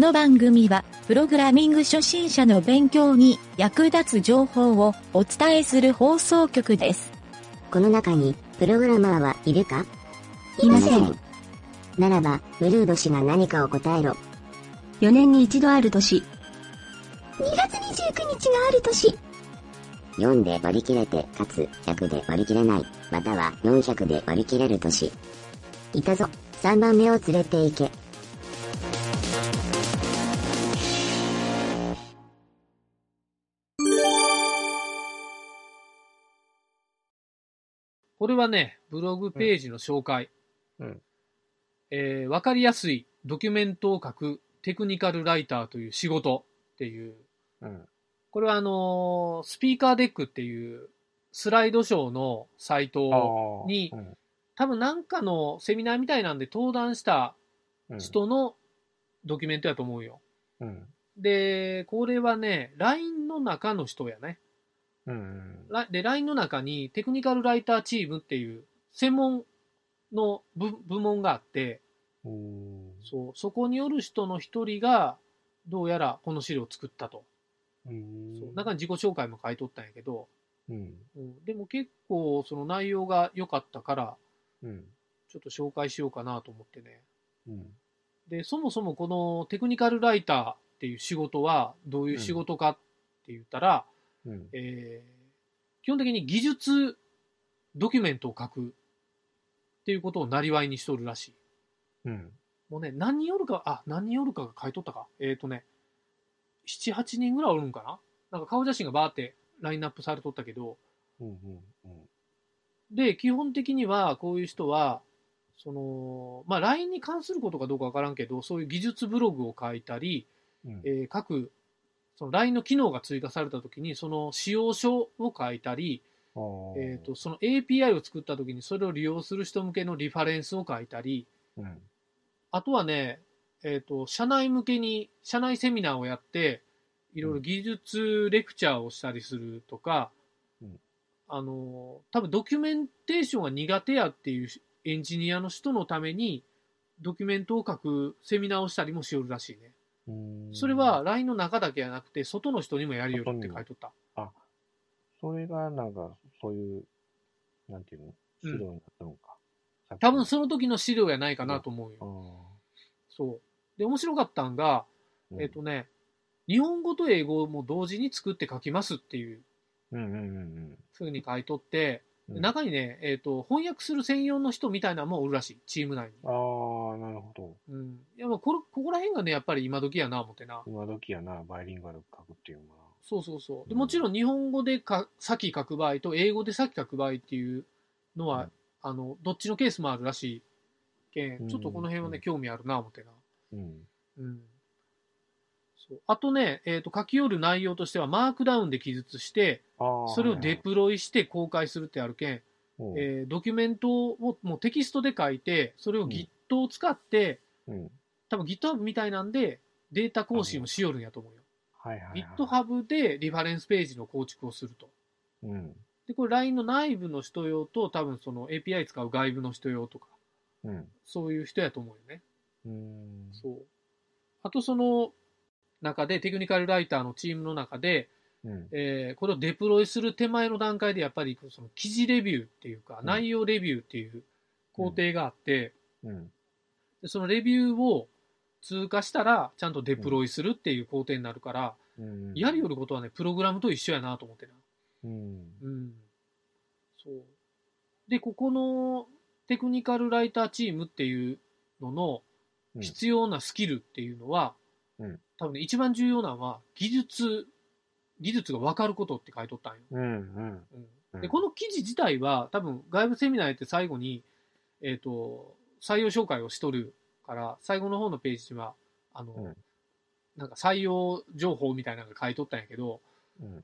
の番組は、プログラミング初心者の勉強に役立つ情報をお伝えする放送局です。この中に、プログラマーはいるか？いません。ならば、ブルード氏が何かを答えろ。4年に一度ある年。2月29日がある年。4で割り切れて、かつ、100で割り切れない、または400で割り切れる年。いたぞ、3番目を連れて行け。これはね、ブログページの紹介。うんえーわかりやすいドキュメントを書くテクニカルライターという仕事っていう。うん。これはあのースピーカーデックっていうスライドショーのサイト。にうん多分なんかのセミナーみたいなんで登壇したうん人のドキュメントやと思うよ。うん。で、これはね、LINE の中の人やね。うん。ラで、LINE の中にテクニカルライターチームっていう専門の部部門があって、うん。そう、そこによる人の一人が、どうやらこの資料を作ったと。うん。そう中に自己紹介も書いとったんやけど、うん。うん、でも結構その内容が良かったから、うん。ちょっと紹介しようかなと思ってね。うん。で、そもそもこのテクニカルライターっていう仕事はどういう仕事かって言ったら、うん。えー基本的に技術ドキュメントを書くっていうことをなりわいにしとるらしい。うん。もうね、何人おるか、あ、何人おるかが書いとったか。えっ、とね、7、8人ぐらいおるんかな？なんか顔写真がバーってラインナップされとったけど、うん。うん。で、基本的にはこういう人は、その、まあ、LINE に関することかどうかわからんけど、そういう技術ブログを書いたり、うん。えー各、その LINE の機能が追加されたときに、その使用書を書いたり。えっ、と、その API を作ったときにそれを利用する人向けのリファレンスを書いたり、うん。あとはね、えっ、と、社内向けに、社内セミナーをやって、いろいろ技術レクチャーをしたりするとか、うんあの、多分ドキュメンテーションが苦手やっていうエンジニアの人のために、ドキュメントを書くセミナーをしたりもしよるらしいね。うん。それは、LINE の中だけじゃなくて、外の人にもやりよるって書いとった。それがなんか、そういう、なんていうの？資料になったのか。さっき多分その時の資料やないかなと思うよ。あそう。で、面白かったんが、あ。えっ、とね、日本語と英語も同時に作って書きますっていううんうんうんふうに書いとって、中にね、えっ、と、翻訳する専用の人みたいなのもおるらしい、チーム内に。ああ、なるほど。うん。これ、ここら辺がね、やっぱり今時やな、思ってな。今時やな、バイリンガル書くっていうのは。そうそうそう。でうんもちろん日本語でか先書く場合と英語で先書く場合っていうのは、うんあの、どっちのケースもあるらしいけん、ちょっとこの辺はね、うん興味あるな、思ってな。うん。うん。そう。あとね、えっ、と、書き寄る内容としては、マークダウンで記述して。それをデプロイして公開するってあるけんえードキュメントをもうテキストで書いて、それを Git を使って、うん。多分 GitHub みたいなんで、データ更新をしよるんやと思うよ。はいはいはい。GitHub でリファレンスページの構築をすると。うん。で、これ LINE の内部の人用と、多分その API 使う外部の人用とか、うん。そういう人やと思うよね。うん。そう。あとその中で、テクニカルライターのチームの中で、うん。えーこれをデプロイする手前の段階でやっぱりその記事レビューっていうか、うん内容レビューっていう工程があって、うん。でそのレビューを通過したらちゃんとデプロイするっていう工程になるから、うん。やりよることはね、プログラムと一緒やなと思ってな。うん。うん。そう。で、ここのテクニカルライターチームっていうののうん必要なスキルっていうのは、うん多分ね、一番重要なのは技術、技術が分かることって書いとったんよ。うん。うん。うんうんで、この記事自体は多分外部セミナーやって最後に、えっ、と、採用紹介をしとるから、最後の方のページには、あの、うんなんか採用情報みたいなのが書いとったんやけど、うん。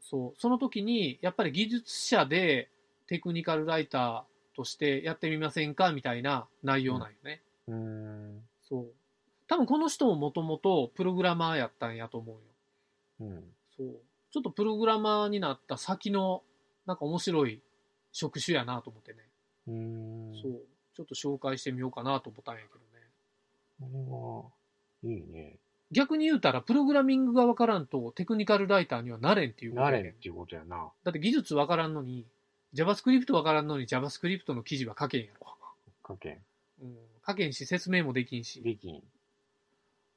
そう、その時に、やっぱり技術者でテクニカルライターとしてやってみませんかみたいな内容なんよね。うん。そう。多分この人ももともとプログラマーやったんやと思うよ。うん。そう。ちょっとプログラマーになった先の、なんか面白い職種やなと思ってね。うん。そう。ちょっと紹介してみようかなと思ったんやけどね。これは、いいね。逆に言うたら、プログラミングがわからんとテクニカルライターにはなれんっていうことやねなれんっていうことやな。だって技術わからんのに、JavaScript わからんのに JavaScript の記事は書けんやろ。書けん。うん、書けんし、説明もできんし。できん。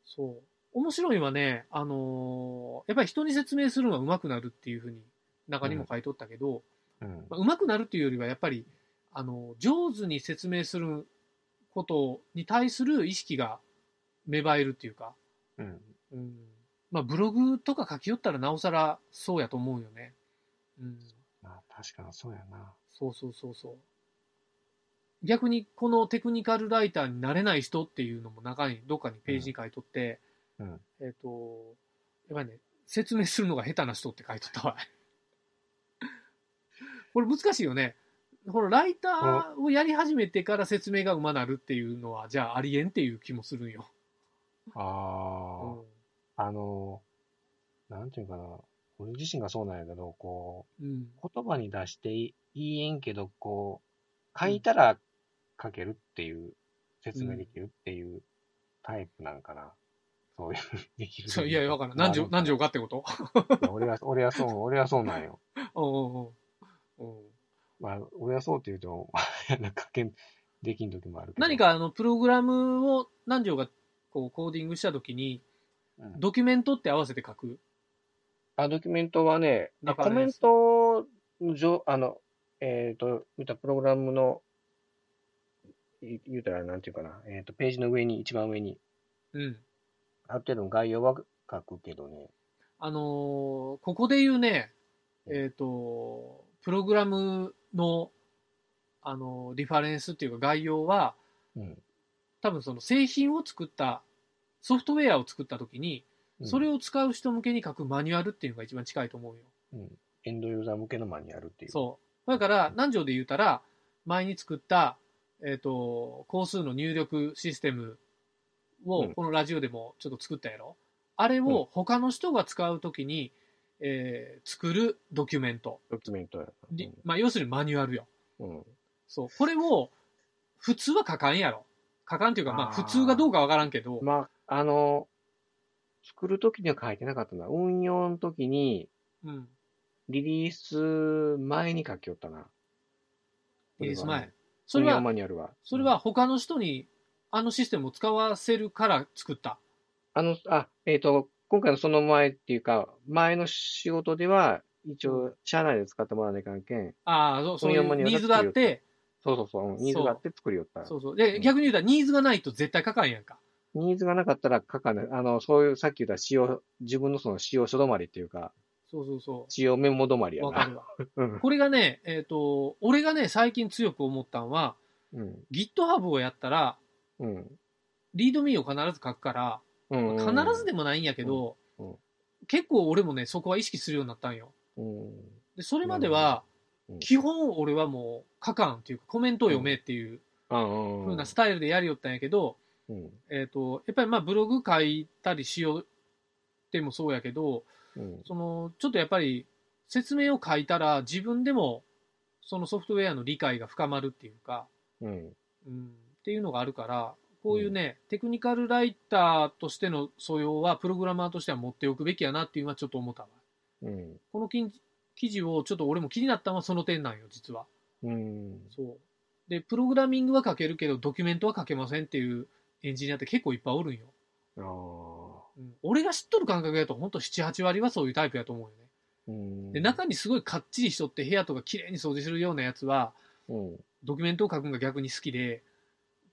そう。面白いのはね、あのーやっぱり人に説明するのが上手くなるっていうふうに中にも書いとったけど、うん。まあ、上手くなるっていうよりはやっぱり、あの、上手に説明することに対する意識が芽生えるっていうか、うん。うん。まあ、ブログとか書きよったらなおさらそうやと思うよね。うん。あ確かにそうやな。そうそうそうそう。逆にこのテクニカルライターになれない人っていうのも中に、どっかにページに書いとって、うん。えっ、と、やっぱりね、説明するのが下手な人って書いとったわ。これ難しいよね。このライターをやり始めてから説明がうまなるっていうのは、じゃあありえんっていう気もするんよ。あうあ、あの、なんていうかな。俺自身がそうなんやけど、こん。うん。う、言葉に出していいえんけど、こう、書いたら書けるっていう、説明できるっていうタイプなんかな。そういう、できる。そういやいや、わからん。何条、何条かってこと？俺は、俺はそう、俺はそうなんよ。うんうんうん。うんまあ、俺はそうって言うと、なんか書けん、できん時もあるけど。何かあの、プログラムを何条かこうコーディングしたときに、うん、ドキュメントって合わせて書く？あ、ドキュメントはね、だからねコメントの上、あの、えっ、と、言ったプログラムの、い言うたらなんていうかな、えっ、と、ページの上に、一番上に、うん。ある程度の概要は書くけどね。あのーここで言うね、えっ、と、プログラムの、あのーリファレンスっていうか概要は、うん。多分その製品を作った、ソフトウェアを作った時に、それを、を使う人向けに書くマニュアルっていうのが一番近いと思うよ。うん。エンドユーザー向けのマニュアルっていう。そう。だから、何条で言うたら、前に作った、えっ、と、工数の入力システムを、うんこのラジオでもちょっと作ったやろ。あれを他の人が使うときに、えー作るドキュメント。ドキュメントや。りまあ、要するにマニュアルよ。うん。そう。これを、普通は書かんやろ。書かんっていうか、まあ、あー普通がどうかわからんけど、まあ、あの、作るときには書いてなかったな。運用のときに、うん。リリース前に書きよったな。リリース前。そそれは。運用マニュアルは。それは他の人に、あのシステムを使わせるから作った。あの、あ、えっ、と、今回のその前っていうか、前の仕事では、一応、社内で使ってもらわないかんけん。ああ、そうそういうニーズがあって、そうそうそう、ニーズがあって作りよった。そうそう。で、うん逆に言うたら、ニーズがないと絶対書かんやんか。ニーズがなかったら書かない。あの、そういう、さっき言った使用、自分のその使用書止まりっていうか、そうそうそ使用メモ止まりう。やな。わかるわ。うん。これがね、えっ、と、俺がね、最近強く思ったんは、うん。GitHub をやったら、うん。リードミーを必ず書くから、うん。必ずでもないんやけど、うんうん結構俺もね、そこは意識するようになったんよ。うん。で、それまでは、うん基本俺はもう書かんっていうか、コメントを読めっていううん。風なスタイルでやりよったんやけど、うん。えっ、と、やっぱりまあブログ書いたりしようってもそうやけど、うん。その、ちょっとやっぱり説明を書いたら自分でもそのソフトウェアの理解が深まるっていうか、うん。うん、っていうのがあるから、こういうね、テクニカルライターとしての素養はプログラマーとしては持っておくべきやなっていうのはちょっと思ったわ。うん。この記記事をちょっと俺も気になったのはその点なんよ、実は。うん。そう。で、プログラミングは書けるけど、ドキュメントは書けませんっていうエンジニアって結構いっぱいおるんよ。うん、俺が知っとる感覚だと、ほんと7、8割はそういうタイプやと思うよね。うん。で、中にすごいかっちりしとって部屋とか綺麗に掃除するようなやつは、うん。ドキュメントを書くのが逆に好きで、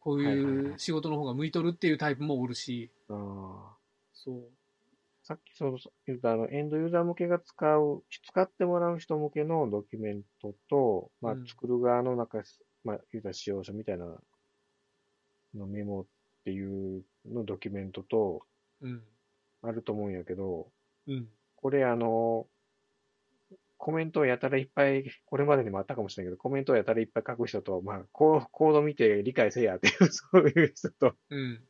こうはいはいいうはい仕事の方が向いとるっていうタイプもおるし、ああ。そう。さっきその言ったあの、エンドユーザー向けが使う、使ってもらう人向けのドキュメントと、まあうん、作る側の中、まあ、言うたら使用書みたいなのメモっていうのドキュメントと、うん。あると思うんやけど、うん。これあの、コメントをやたらいっぱい、これまでにもあったかもしれないけど、コメントをやたらいっぱい書く人と、まあ、コーコード見て理解せやっていう、そういう人とうん。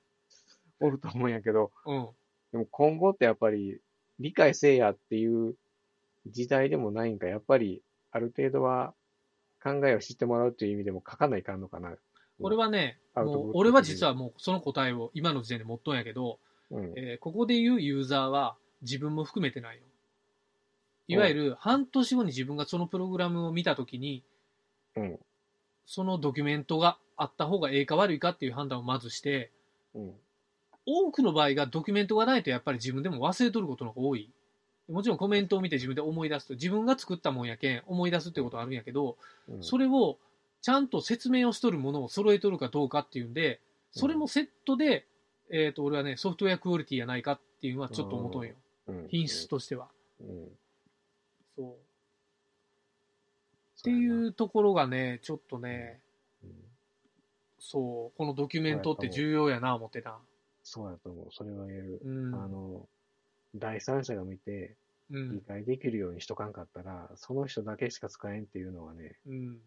おると思うんやけど、うん。でも今後ってやっぱり理解せえやっていう時代でもないんか、やっぱりある程度は考えを知ってもらうっていう意味でも書かないかんのかな。これはね、もう俺は実はもうその答えを今の時点で持っとんやけど、うん。えーここで言うユーザーは自分も含めてないよ。いわゆる半年後に自分がそのプログラムを見たときに、うん。そのドキュメントがあった方がええか悪いかっていう判断をまずして、うん。多くの場合がドキュメントがないとやっぱり自分でも忘れとることの方が多い。もちろんコメントを見て自分で思い出すと、自分が作ったもんやけん思い出すってことはあるんやけど、うんそれをちゃんと説明をしとるものを揃えとるかどうかっていうんで、それもセットで、えっ、と、俺はね、ソフトウェアクオリティやないかっていうのはちょっと思とんよ。うん品質としては。うん。そう。っていうところがね、ちょっとね、うん。そう、このドキュメントって重要やな、思ってな。そうやと思う。それは言える。うん。あの、第三者が見てうん。理解できるようにしとかんかったら、その人だけしか使えんっていうのはね、うん。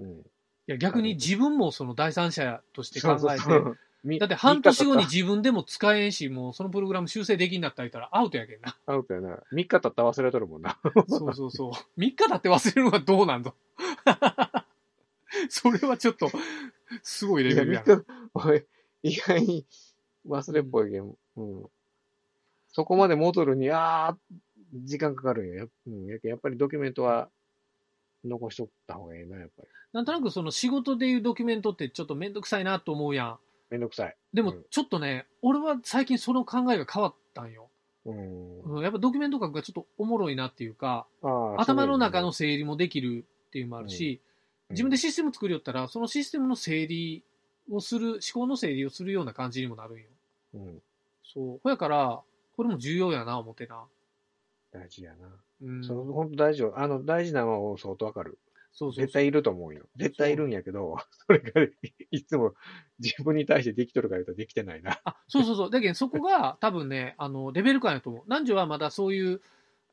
うん。いや、逆に自分もその第三者として考えて、そうそうそうみだって半年後に自分でも使えんし、もうそのプログラム修正できんなったたらアウトやけんな。たアウトやな。3日経ったら忘れとるもんな。そうそうそう。3日経って忘れるのはどうなんぞ。それはちょっと、すごいレベルや3な。意外に忘れっぽいけん。うん。そこまで戻るに、あー、時間かかるんや。やうんやっぱりドキュメントは残しとった方がいいな、やっぱり。なんとなくその仕事でいうドキュメントってちょっとめんどくさいなと思うやん。めんどくさい。でもうんちょっとね、俺は最近その考えが変わったんよ。うん。うんやっぱドキュメント書くがちょっとおもろいなっていうか、頭の中のそ整理もできるっていうのもあるし、うん自分でシステム作りよったら、そのシステムの整理をする、思考の整理をするような感じにもなるんよ。ううん。そう。ほやから、これも重要やな、思ってな。大事やな。うん。その、本当大事よ。あの、大事なのは相当わかる。そうそう絶対いると思うよ。絶対いるんやけど、それがいつも自分に対してできとるか言うとできてないな。あ、そうそうそう。だけどそこが多分ね、あの、レベル感やと思う。男女はまだそういう、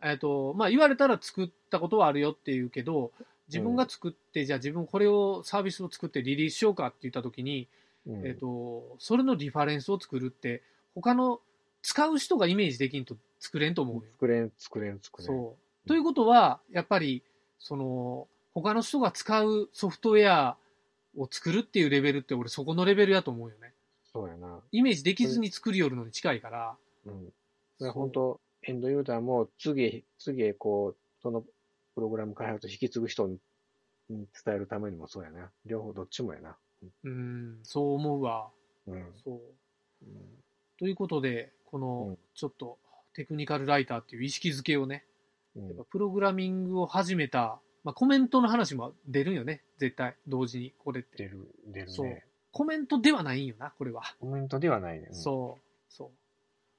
えっ、と、まあ言われたら作ったことはあるよっていうけど、自分が作って、じゃあ自分これをサービスを作ってリリースしようかって言った時に、うんえっ、と、それのリファレンスを作るって、他の使う人がイメージできんと作れんと思うよ。作れん、作れん、作れん。そう。ということは、やっぱり、その、他の人が使うソフトウェアを作るっていうレベルって俺そこのレベルやと思うよね。そうやな。イメージできずに作りよるのに近いから。うん。だから本当、エンドユーザーも次へ、次へこう、そのプログラム開発を引き継ぐ人にに伝えるためにもそうやな。両方どっちもやな。うん、そう思うわ。うん。そう。うんということで、こうのん、ちょっと、テクニカルライターっていう意識づけをね、うんやっぱプログラミングを始めた、まあコメントの話も出るんよね、絶対、同時に、これって。出る、出るそうね。コメントではないんよな、これは。コメントではないね。うんそう、そう。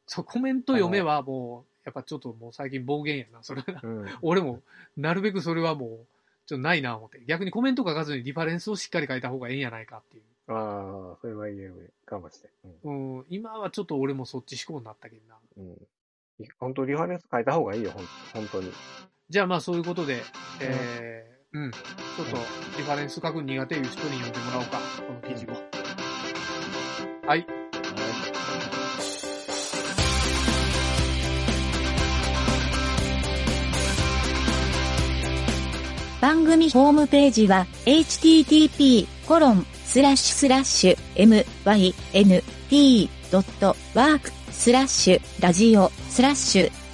そう、コメント読めはもう、やっぱちょっともう最近暴言やな、それは。うん。俺も、なるべくそれはもう、ちょっとないな、思って。逆にコメント書かずにリファレンスをしっかり書いた方がいいんやないかっていう。ああ、それは言えるかもしれん。うん、今はちょっと俺もそっち思考になったけどな。うん。うん。本当リファレンス書いた方がいいよ、ほん本当に。じゃあまあそういうことで、えー、うん、ちょっとリファレンス書くの苦手いう人に読んでもらおうか、この記事を。はい。番組ホームページは http:// mynt.work スラッシュラジオスラッシュ